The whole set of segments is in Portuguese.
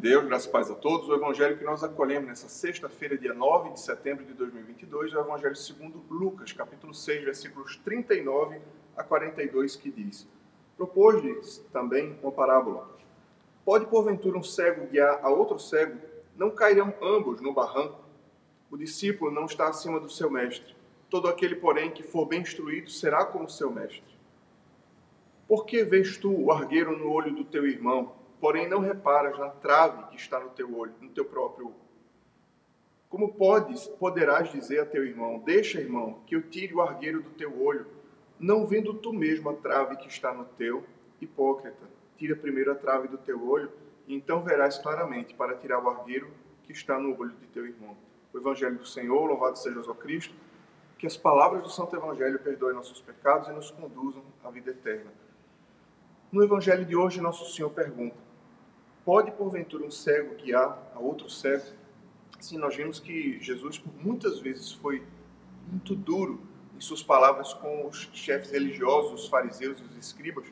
graça e paz a todos. O evangelho que nós acolhemos nessa sexta-feira, dia 9 de setembro de 2022, é o evangelho segundo Lucas, capítulo 6, versículos 39 a 42, que diz: Propôs-lhes também uma parábola. Pode porventura um cego guiar a outro cego? Não cairão ambos no barranco? O discípulo não está acima do seu mestre. Todo aquele, porém, que for bem instruído será como seu mestre. Por que vês tu o argueiro no olho do teu irmão? Porém não reparas na trave que está no teu olho, no teu próprio olho. Como podes, poderás dizer a teu irmão: Deixa, irmão, que eu tire o argueiro do teu olho, não vendo tu mesmo a trave que está no teu? Hipócrita, tira primeiro a trave do teu olho, e então verás claramente para tirar o argueiro que está no olho de teu irmão. O Evangelho do Senhor, louvado seja o Cristo, que as palavras do Santo Evangelho perdoem nossos pecados e nos conduzam à vida eterna. No Evangelho de hoje, Nosso Senhor pergunta: Pode, porventura, um cego guiar a outro cego? Sim, nós vimos que Jesus, por muitas vezes, foi muito duro em suas palavras com os chefes religiosos, os fariseus e os escribas,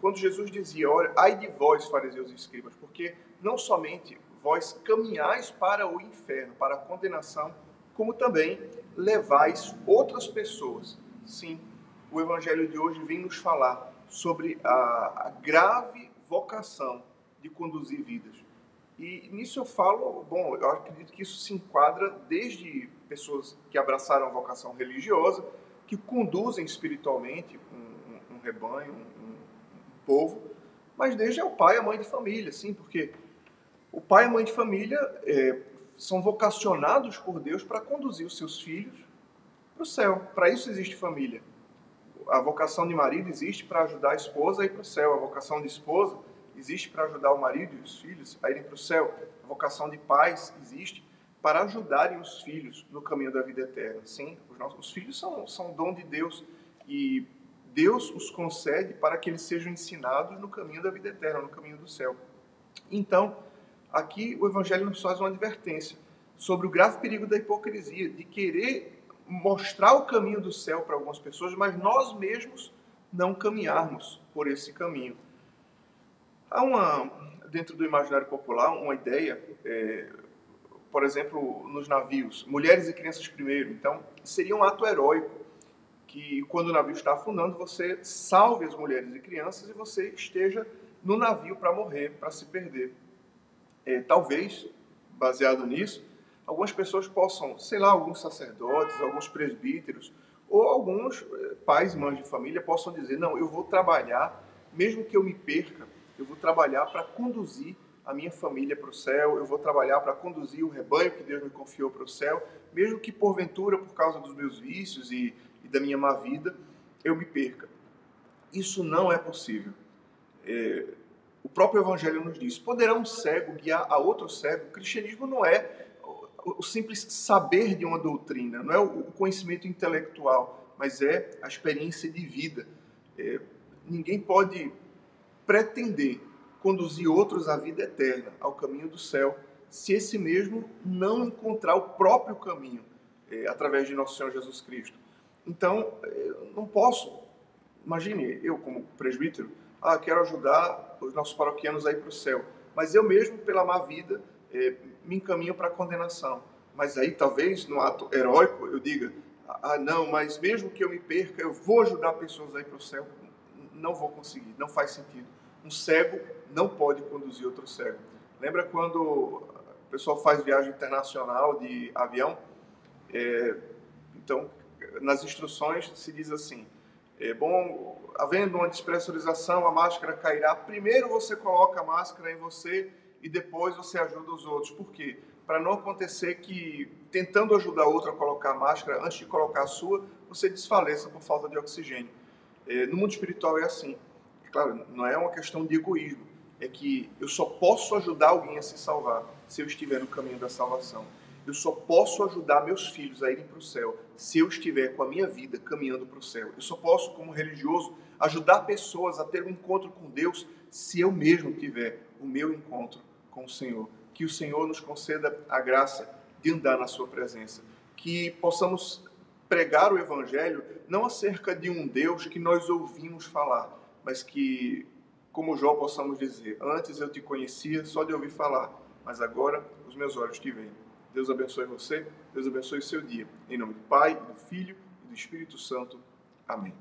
quando Jesus dizia: Olha, ai de vós, fariseus e escribas, porque não somente vós caminhais para o inferno, para a condenação, como também levais outras pessoas. Sim, o evangelho de hoje vem nos falar sobre a, a grave vocação de conduzir vidas. E nisso eu falo, bom, eu acredito que isso se enquadra desde pessoas que abraçaram a vocação religiosa, que conduzem espiritualmente um, um, rebanho, um, um, povo, mas desde o pai e a mãe de família, sim, porque o pai e a mãe de família é, são vocacionados por Deus para conduzir os seus filhos para o céu. Para isso existe família. A vocação de marido existe para ajudar a esposa a ir para o céu. A vocação de esposa existe para ajudar o marido e os filhos a irem para o céu. A vocação de pais existe para ajudarem os filhos no caminho da vida eterna. Sim, os, nossos, os filhos são, são dom de Deus e Deus os concede para que eles sejam ensinados no caminho da vida eterna, no caminho do céu. Então, aqui o Evangelho nos faz uma advertência sobre o grave perigo da hipocrisia, de querer mostrar o caminho do céu para algumas pessoas, mas nós mesmos não caminharmos por esse caminho. Há uma, dentro do imaginário popular, uma ideia, é, por exemplo, nos navios, mulheres e crianças primeiro. Então, seria um ato heróico que, quando o navio está afundando, você salve as mulheres e crianças e você esteja no navio para morrer, para se perder. É, talvez, baseado nisso, algumas pessoas possam, sei lá, alguns sacerdotes, alguns presbíteros, ou alguns é, pais mães de família possam dizer: não, eu vou trabalhar, mesmo que eu me perca, eu vou trabalhar para conduzir a minha família para o céu, eu vou trabalhar para conduzir o rebanho que Deus me confiou para o céu, mesmo que porventura, por causa dos meus vícios e, e da minha má vida, eu me perca. Isso não é possível. É, o próprio Evangelho nos diz: poderá um cego guiar a outro cego? O cristianismo não é o, simples saber de uma doutrina, não é o conhecimento intelectual, mas é a experiência de vida. É, ninguém pode pretender conduzir outros à vida eterna, ao caminho do céu, se esse mesmo não encontrar o próprio caminho é, através de nosso Senhor Jesus Cristo. Então, eu não posso, imagine, eu como presbítero, ah, quero ajudar os nossos paroquianos a ir para o céu, mas eu mesmo, pela má vida, é, me encaminho para a condenação. Mas aí, talvez, no ato heróico, eu diga, ah, não, mas mesmo que eu me perca, eu vou ajudar pessoas a ir para o céu não vou conseguir, não faz sentido. Um cego não pode conduzir outro cego. Lembra quando o pessoal faz viagem internacional de avião? É, então, nas instruções se diz assim: é bom, havendo uma despressurização, a máscara cairá. Primeiro você coloca a máscara em você e depois você ajuda os outros. Por quê? Para não acontecer que, tentando ajudar outro a colocar a máscara, antes de colocar a sua, você desfaleça por falta de oxigênio. É, no mundo espiritual é assim. Claro, não é uma questão de egoísmo. É que eu só posso ajudar alguém a se salvar se eu estiver no caminho da salvação. Eu só posso ajudar meus filhos a irem para o céu se eu estiver com a minha vida caminhando para o céu. Eu só posso, como religioso, ajudar pessoas a ter um encontro com Deus se eu mesmo tiver o meu encontro com o Senhor. Que o Senhor nos conceda a graça de andar na Sua presença. Que possamos pregar o Evangelho não acerca de um Deus que nós ouvimos falar, mas que, como Jó, possamos dizer: Antes eu te conhecia só de ouvir falar, mas agora os meus olhos te veem. Deus abençoe você, Deus abençoe o seu dia. Em nome do Pai, do Filho e do Espírito Santo. Amém.